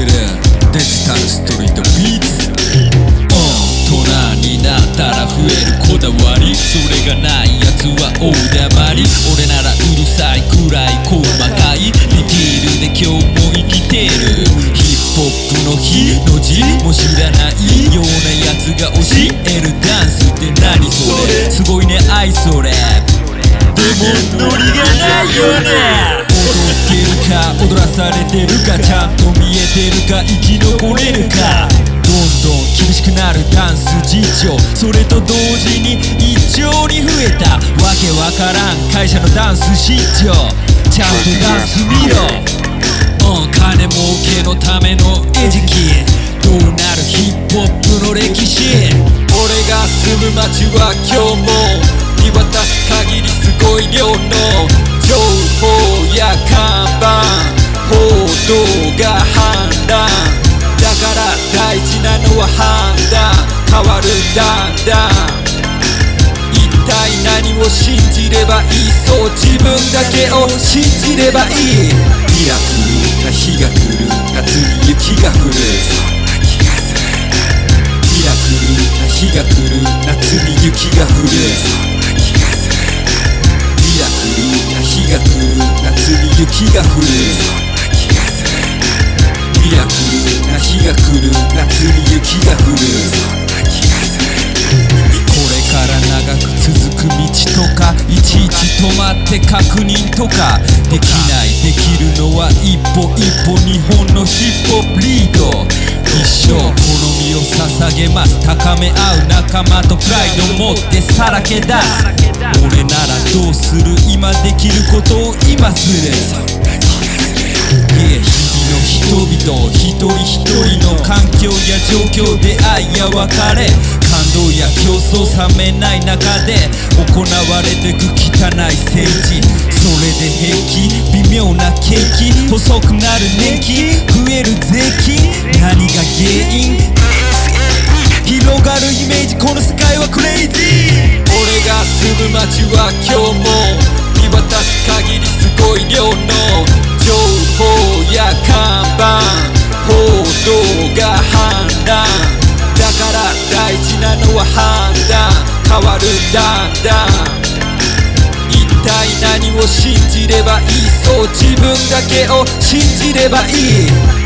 デジタルストリートビーツ。大人になったら増えるこだわり。それがないやつは大黙り。俺ならうるさいくらい細かい。ディティールで今日も生きてる。ヒップホップの日の字。も知らないようなやつが教えるダンスって何それ。すごいね愛それ。でもノリがないよねえてるか生き残れるか。どんどん厳しくなるダンス事情。それと同時に一様に増えた。わけわからん会社のダンス市場ちゃんとダンス見ろ。うん金儲けのための餌食。どうなるヒップホップの歴史。俺が住む街は今日も見渡す限りすごい量のは判断変わるだんだん一体何を信じればいいそう自分だけを信じればいい。ミラクルな日が来る夏に雪が降るそんな気がする。ミラクルな日が来る夏に雪が降るそんな気がする。ミラクルな日が来る夏に雪が降る日が来る夏に雪が降るそんな気がするこれから長く続く道とかいちいち止まって確認とかできないできるのは一歩一歩日本のヒップホップリード。一生好みを捧げます。高め合う仲間とプライド持ってさらけ出す。俺ならどうする今できることを今するいえ人一人一人の環境や状況で愛や別れ感動や競争冷めない中で行われてく汚い政治。それで平気微妙な景気細くなる年金増える税金何が原因？広がるイメージこの世界はクレイジー。俺が住む街は今日も変わるだんだん。一体何を信じればいい？そう自分だけを信じればいい。